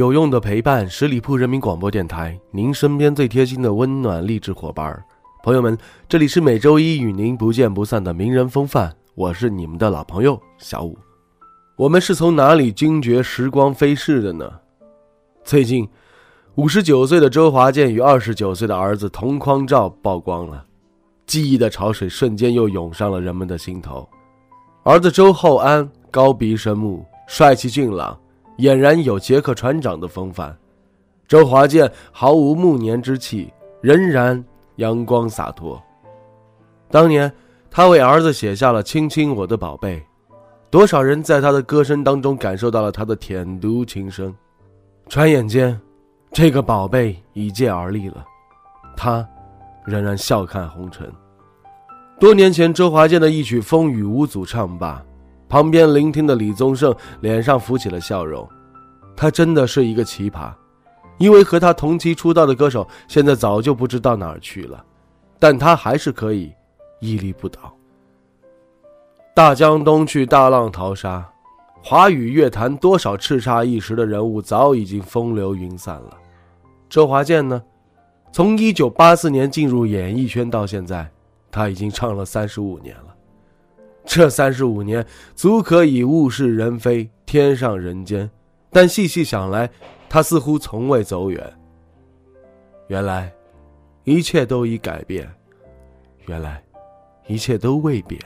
有用的陪伴，十里铺人民广播电台，您身边最贴心的温暖励志伙伴儿。朋友们，这里是每周一与您不见不散的名人风范，我是你们的老朋友小五。我们是从哪里惊觉时光飞逝的呢？最近，五十九岁的周华健与二十九岁的儿子同框照曝光了，记忆的潮水瞬间又涌上了人们的心头。儿子周厚安高鼻深目，帅气俊朗。俨然有杰克船长的风范，周华健毫无暮年之气，仍然阳光洒脱。当年他为儿子写下了《亲亲我的宝贝》，多少人在他的歌声当中感受到了他的甜读情深。转眼间，这个宝贝已届而立了，他仍然笑看红尘。多年前，周华健的一曲《风雨无阻》唱罢。旁边聆听的李宗盛脸上浮起了笑容，他真的是一个奇葩，因为和他同期出道的歌手现在早就不知道哪儿去了，但他还是可以屹立不倒。大江东去，大浪淘沙，华语乐坛多少叱咤一时的人物早已经风流云散了。周华健呢？从一九八四年进入演艺圈到现在，他已经唱了三十五年了。这三十五年足可以物是人非，天上人间，但细细想来，他似乎从未走远。原来，一切都已改变，原来，一切都未变。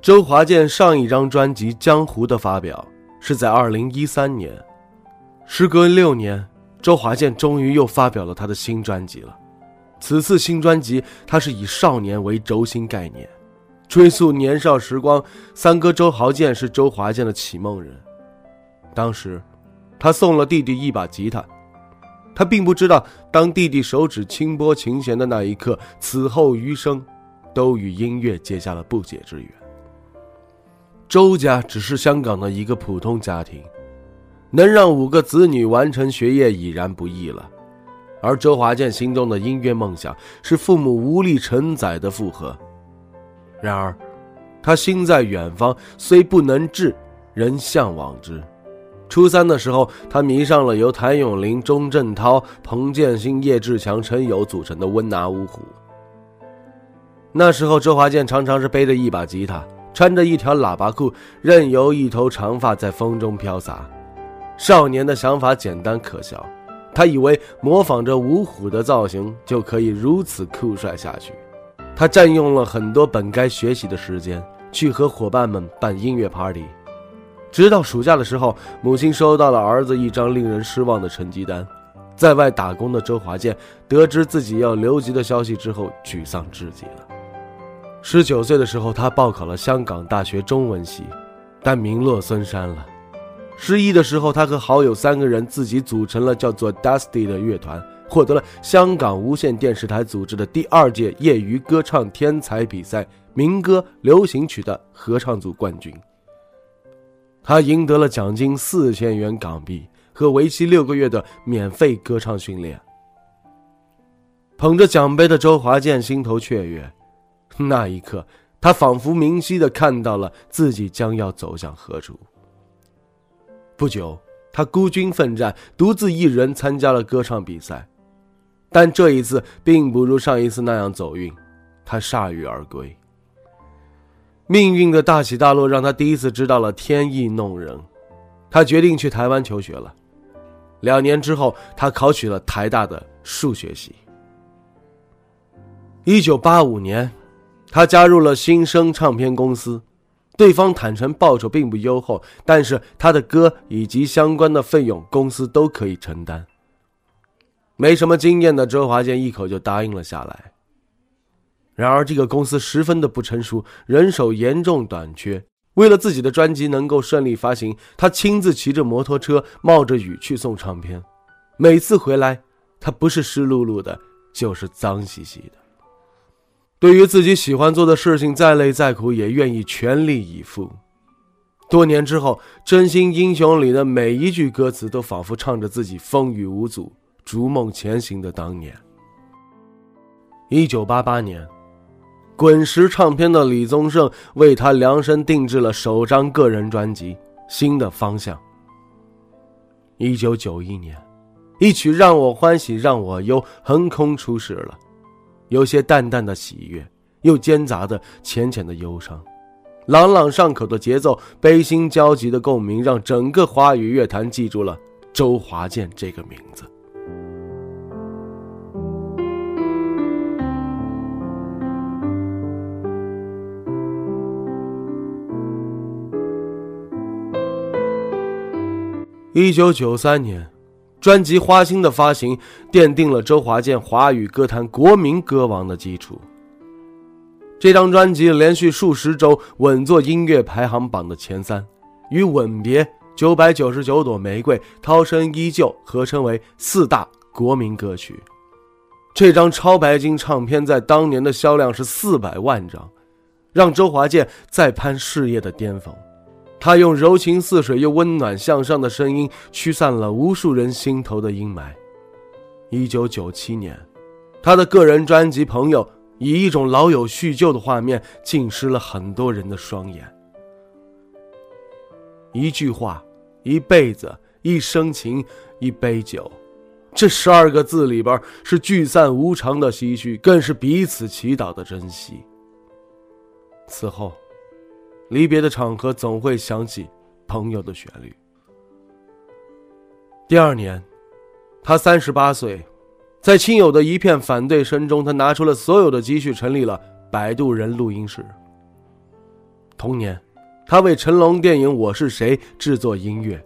周华健上一张专辑《江湖》的发表。是在二零一三年，时隔六年，周华健终于又发表了他的新专辑了。此次新专辑，他是以少年为轴心概念，追溯年少时光。三哥周豪健是周华健的启蒙人，当时，他送了弟弟一把吉他，他并不知道，当弟弟手指轻拨琴弦的那一刻，此后余生，都与音乐结下了不解之缘。周家只是香港的一个普通家庭，能让五个子女完成学业已然不易了。而周华健心中的音乐梦想是父母无力承载的负荷。然而，他心在远方，虽不能至，仍向往之。初三的时候，他迷上了由谭咏麟、钟镇涛、彭建新、叶志强、陈友组成的温拿五虎。那时候，周华健常常是背着一把吉他。穿着一条喇叭裤，任由一头长发在风中飘洒。少年的想法简单可笑，他以为模仿着五虎的造型就可以如此酷帅下去。他占用了很多本该学习的时间，去和伙伴们办音乐 party。直到暑假的时候，母亲收到了儿子一张令人失望的成绩单。在外打工的周华健得知自己要留级的消息之后，沮丧至极了。十九岁的时候，他报考了香港大学中文系，但名落孙山了。失意的时候，他和好友三个人自己组成了叫做 Dusty 的乐团，获得了香港无线电视台组织的第二届业余歌唱天才比赛民歌流行曲的合唱组冠军。他赢得了奖金四千元港币和为期六个月的免费歌唱训练。捧着奖杯的周华健心头雀跃。那一刻，他仿佛明晰的看到了自己将要走向何处。不久，他孤军奋战，独自一人参加了歌唱比赛，但这一次并不如上一次那样走运，他铩羽而归。命运的大起大落让他第一次知道了天意弄人，他决定去台湾求学了。两年之后，他考取了台大的数学系。一九八五年。他加入了新生唱片公司，对方坦诚报酬并不优厚，但是他的歌以及相关的费用公司都可以承担。没什么经验的周华健一口就答应了下来。然而，这个公司十分的不成熟，人手严重短缺。为了自己的专辑能够顺利发行，他亲自骑着摩托车，冒着雨去送唱片。每次回来，他不是湿漉漉的，就是脏兮兮的。对于自己喜欢做的事情，再累再苦，也愿意全力以赴。多年之后，《真心英雄》里的每一句歌词，都仿佛唱着自己风雨无阻、逐梦前行的当年。一九八八年。滚石唱片的李宗盛为他量身定制了首张个人专辑《新的方向》。一九九一年，一曲《让我欢喜让我忧》横空出世了，有些淡淡的喜悦，又兼杂的浅浅的忧伤，朗朗上口的节奏，悲心交集的共鸣，让整个华语乐坛记住了周华健这个名字。一九九三年，专辑《花心》的发行奠定了周华健华语歌坛国民歌王的基础。这张专辑连续数十周稳坐音乐排行榜的前三，与《吻别》《九百九十九朵玫瑰》《涛声依旧》合称为四大国民歌曲。这张超白金唱片在当年的销量是四百万张，让周华健再攀事业的巅峰。他用柔情似水又温暖向上的声音，驱散了无数人心头的阴霾。一九九七年，他的个人专辑《朋友》以一种老友叙旧的画面，浸湿了很多人的双眼。一句话，一辈子，一生情，一杯酒，这十二个字里边是聚散无常的唏嘘，更是彼此祈祷的珍惜。此后。离别的场合总会响起朋友的旋律。第二年，他三十八岁，在亲友的一片反对声中，他拿出了所有的积蓄，成立了摆渡人录音室。同年，他为成龙电影《我是谁》制作音乐。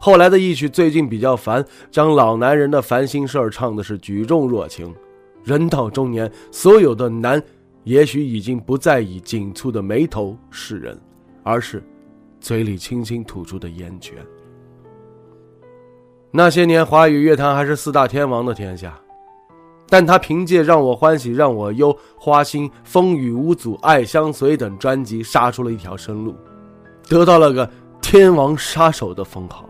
后来的一曲《最近比较烦》，将老男人的烦心事儿唱的是举重若轻。人到中年，所有的难。也许已经不再以紧蹙的眉头示人，而是嘴里轻轻吐出的烟圈。那些年，华语乐坛还是四大天王的天下，但他凭借《让我欢喜让我忧》《花心》《风雨无阻》《爱相随》等专辑杀出了一条生路，得到了个“天王杀手”的封号。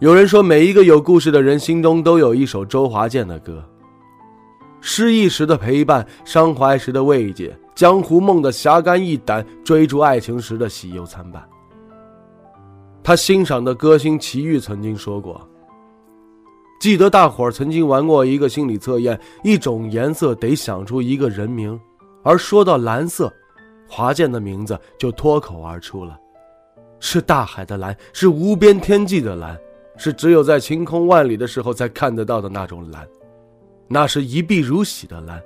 有人说，每一个有故事的人心中都有一首周华健的歌。失意时的陪伴，伤怀时的慰藉，江湖梦的侠肝义胆，追逐爱情时的喜忧参半。他欣赏的歌星齐豫曾经说过：“记得大伙儿曾经玩过一个心理测验，一种颜色得想出一个人名，而说到蓝色，华健的名字就脱口而出了，是大海的蓝，是无边天际的蓝，是只有在晴空万里的时候才看得到的那种蓝。”那是一碧如洗的蓝，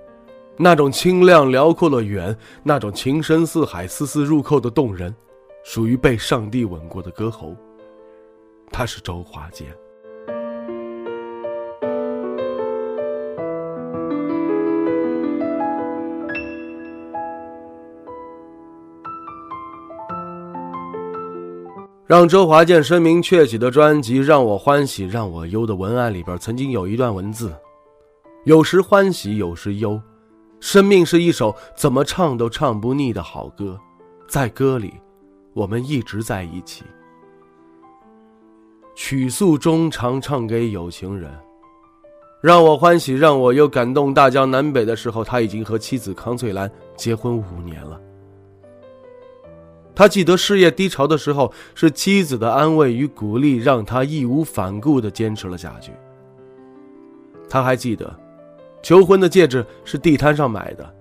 那种清亮辽阔的远，那种情深似海、丝丝入扣的动人，属于被上帝吻过的歌喉。他是周华健。让周华健声名鹊起的专辑《让我欢喜让我忧》的文案里边，曾经有一段文字。有时欢喜，有时忧，生命是一首怎么唱都唱不腻的好歌，在歌里，我们一直在一起。曲诉中常唱给有情人，让我欢喜，让我又，感动大江南北的时候，他已经和妻子康翠兰结婚五年了。他记得事业低潮的时候，是妻子的安慰与鼓励，让他义无反顾地坚持了下去。他还记得。求婚的戒指是地摊上买的，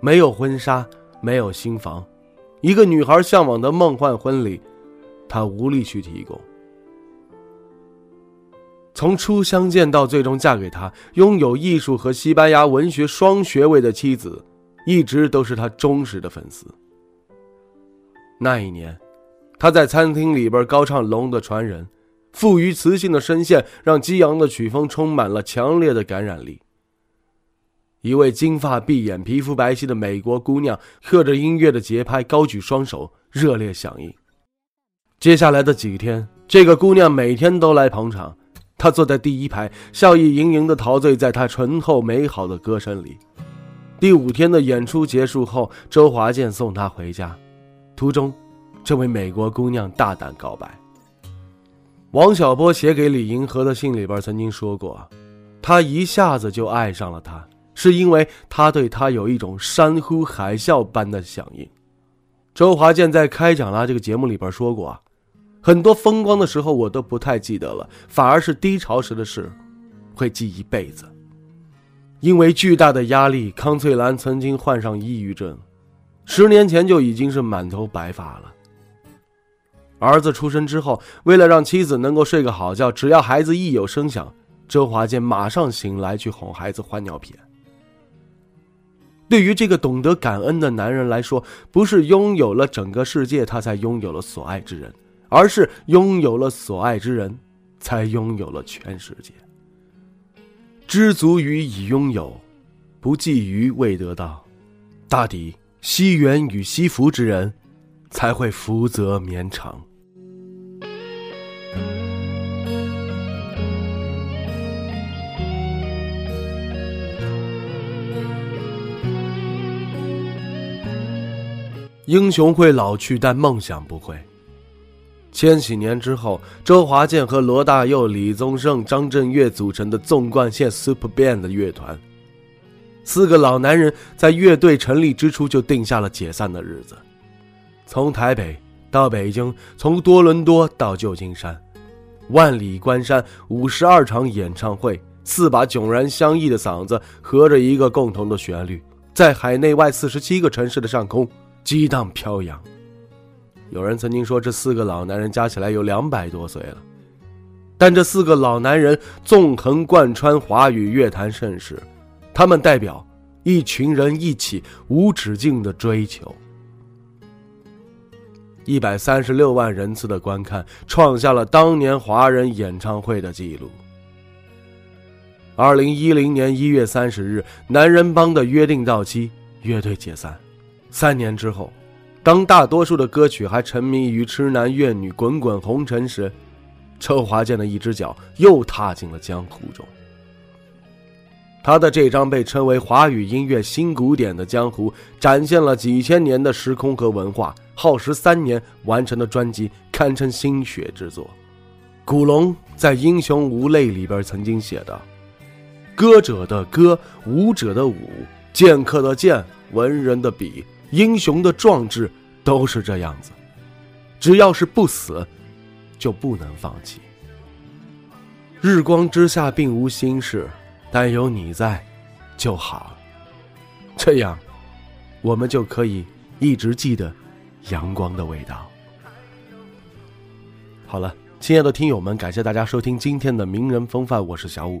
没有婚纱，没有新房，一个女孩向往的梦幻婚礼，他无力去提供。从初相见到最终嫁给他，拥有艺术和西班牙文学双学位的妻子，一直都是他忠实的粉丝。那一年，他在餐厅里边高唱《龙的传人》，富于磁性的声线让激昂的曲风充满了强烈的感染力。一位金发碧眼、皮肤白皙的美国姑娘，和着音乐的节拍，高举双手，热烈响应。接下来的几天，这个姑娘每天都来捧场。她坐在第一排，笑意盈盈地陶醉在她醇厚美好的歌声里。第五天的演出结束后，周华健送她回家，途中，这位美国姑娘大胆告白。王小波写给李银河的信里边曾经说过，他一下子就爱上了她，是因为他对她有一种山呼海啸般的响应。周华健在《开讲啦》这个节目里边说过啊。很多风光的时候我都不太记得了，反而是低潮时的事，会记一辈子。因为巨大的压力，康翠兰曾经患上抑郁症，十年前就已经是满头白发了。儿子出生之后，为了让妻子能够睡个好觉，只要孩子一有声响，周华健马上醒来去哄孩子换尿片。对于这个懂得感恩的男人来说，不是拥有了整个世界，他才拥有了所爱之人。而是拥有了所爱之人，才拥有了全世界。知足于已拥有，不觊觎未得到。大抵惜缘与惜福之人，才会福泽绵长。英雄会老去，但梦想不会。千禧年之后，周华健和罗大佑、李宗盛、张震岳组成的纵贯线 Super Band 乐团，四个老男人在乐队成立之初就定下了解散的日子。从台北到北京，从多伦多到旧金山，万里关山，五十二场演唱会，四把迥然相异的嗓子，合着一个共同的旋律，在海内外四十七个城市的上空激荡飘扬。有人曾经说，这四个老男人加起来有两百多岁了，但这四个老男人纵横贯穿华语乐坛盛世，他们代表一群人一起无止境的追求。一百三十六万人次的观看，创下了当年华人演唱会的记录。二零一零年一月三十日，男人帮的约定到期，乐队解散。三年之后。当大多数的歌曲还沉迷于痴男怨女、滚滚红尘时，周华健的一只脚又踏进了江湖中。他的这张被称为华语音乐新古典的江湖，展现了几千年的时空和文化，耗时三年完成的专辑堪称心血之作。古龙在《英雄无泪》里边曾经写道：“歌者的歌，舞者的舞，剑客的剑，文人的笔。”英雄的壮志都是这样子，只要是不死，就不能放弃。日光之下并无心事，但有你在就好。这样，我们就可以一直记得阳光的味道。好了，亲爱的听友们，感谢大家收听今天的名人风范，我是小五，